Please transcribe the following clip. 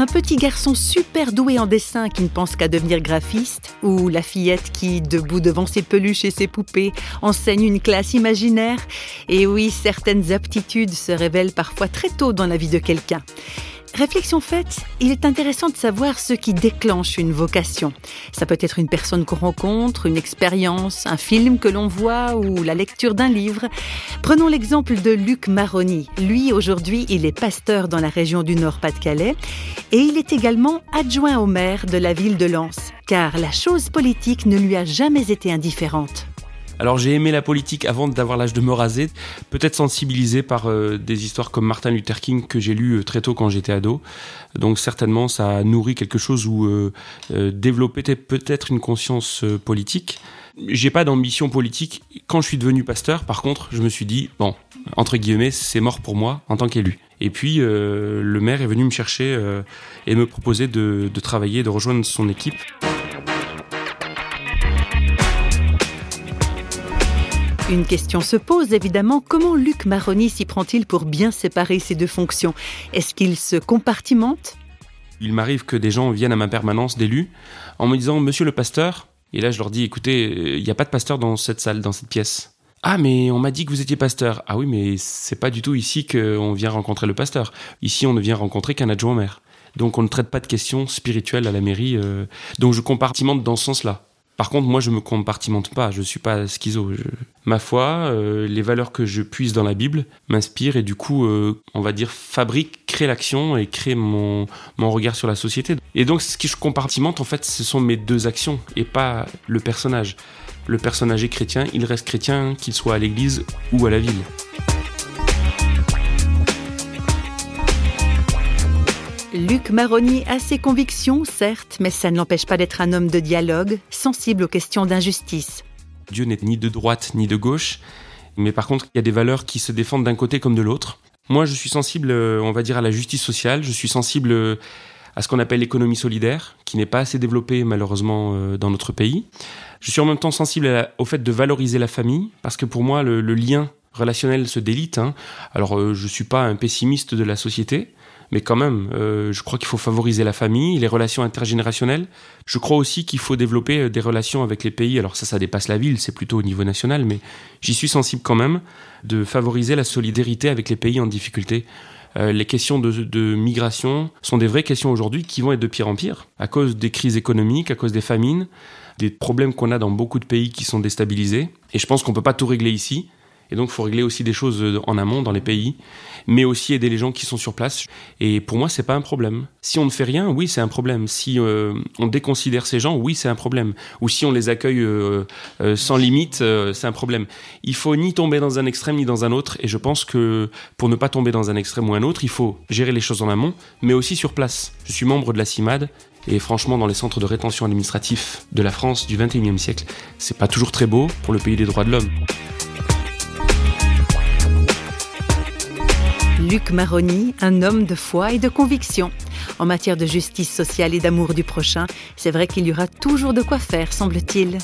Un petit garçon super doué en dessin qui ne pense qu'à devenir graphiste, ou la fillette qui, debout devant ses peluches et ses poupées, enseigne une classe imaginaire. Et oui, certaines aptitudes se révèlent parfois très tôt dans la vie de quelqu'un. Réflexion faite, il est intéressant de savoir ce qui déclenche une vocation. Ça peut être une personne qu'on rencontre, une expérience, un film que l'on voit ou la lecture d'un livre. Prenons l'exemple de Luc Maroni. Lui, aujourd'hui, il est pasteur dans la région du Nord-Pas-de-Calais et il est également adjoint au maire de la ville de Lens, car la chose politique ne lui a jamais été indifférente. Alors j'ai aimé la politique avant d'avoir l'âge de me raser, peut-être sensibilisé par euh, des histoires comme Martin Luther King que j'ai lu euh, très tôt quand j'étais ado. Donc certainement ça a nourri quelque chose ou euh, développé peut-être une conscience politique. J'ai pas d'ambition politique. Quand je suis devenu pasteur, par contre, je me suis dit bon, entre guillemets, c'est mort pour moi en tant qu'élu. Et puis le maire est venu me chercher et me proposer de travailler, de rejoindre son équipe. Une question se pose évidemment, comment Luc Maroni s'y prend-il pour bien séparer ces deux fonctions? Est-ce qu'il se compartimente? Il m'arrive que des gens viennent à ma permanence d'élus en me disant Monsieur le pasteur, et là je leur dis écoutez, il n'y a pas de pasteur dans cette salle, dans cette pièce. Ah mais on m'a dit que vous étiez pasteur. Ah oui mais c'est pas du tout ici qu'on vient rencontrer le pasteur. Ici on ne vient rencontrer qu'un adjoint maire. Donc on ne traite pas de questions spirituelles à la mairie. Euh. Donc je compartimente dans ce sens-là. Par contre, moi, je me compartimente pas. Je suis pas schizo. Ma foi, euh, les valeurs que je puise dans la Bible m'inspirent et du coup, euh, on va dire, fabrique, crée l'action et crée mon, mon regard sur la société. Et donc, ce qui je compartimente, en fait, ce sont mes deux actions et pas le personnage. Le personnage est chrétien, il reste chrétien, qu'il soit à l'église ou à la ville. Luc Maroni a ses convictions, certes, mais ça ne l'empêche pas d'être un homme de dialogue, sensible aux questions d'injustice. Dieu n'est ni de droite ni de gauche, mais par contre, il y a des valeurs qui se défendent d'un côté comme de l'autre. Moi, je suis sensible, euh, on va dire, à la justice sociale, je suis sensible euh, à ce qu'on appelle l'économie solidaire, qui n'est pas assez développée malheureusement euh, dans notre pays. Je suis en même temps sensible au fait de valoriser la famille, parce que pour moi, le, lien relationnel se délite. Hein. Alors, je ne suis pas un pessimiste de la société, mais quand même, euh, je crois qu'il faut favoriser la famille, les relations intergénérationnelles. Je crois aussi qu'il faut développer euh, des relations avec les pays. Alors ça, ça dépasse la ville, c'est plutôt au niveau national, mais j'y suis sensible quand même de favoriser la solidarité avec les pays en difficulté. Euh, les questions de, de, migration sont des vraies questions aujourd'hui qui vont être de pire en pire à cause des crises économiques, à cause des famines, des problèmes qu'on a dans beaucoup de pays qui sont déstabilisés. Et je pense qu'on peut pas tout régler ici. Et donc, il faut régler aussi des choses euh, en amont, dans les pays, mais aussi aider les gens qui sont sur place. Et pour moi, c'est pas un problème. Si on ne fait rien, oui, c'est un problème. Si euh, on déconsidère ces gens, oui, c'est un problème. Ou si on les accueille euh, sans limite, c'est un problème. Il faut ni tomber dans un extrême ni dans un autre. Et je pense que pour ne pas tomber dans un extrême ou un autre, il faut gérer les choses en amont, mais aussi sur place. Je suis membre de la CIMAD. Et franchement, dans les centres de rétention administratif de la France du 21e siècle, c'est pas toujours très beau pour le pays des droits de l'homme. Luc Maroni, un homme de foi et de conviction. En matière de justice sociale et d'amour du prochain, c'est vrai qu'il y aura toujours de quoi faire, semble-t-il.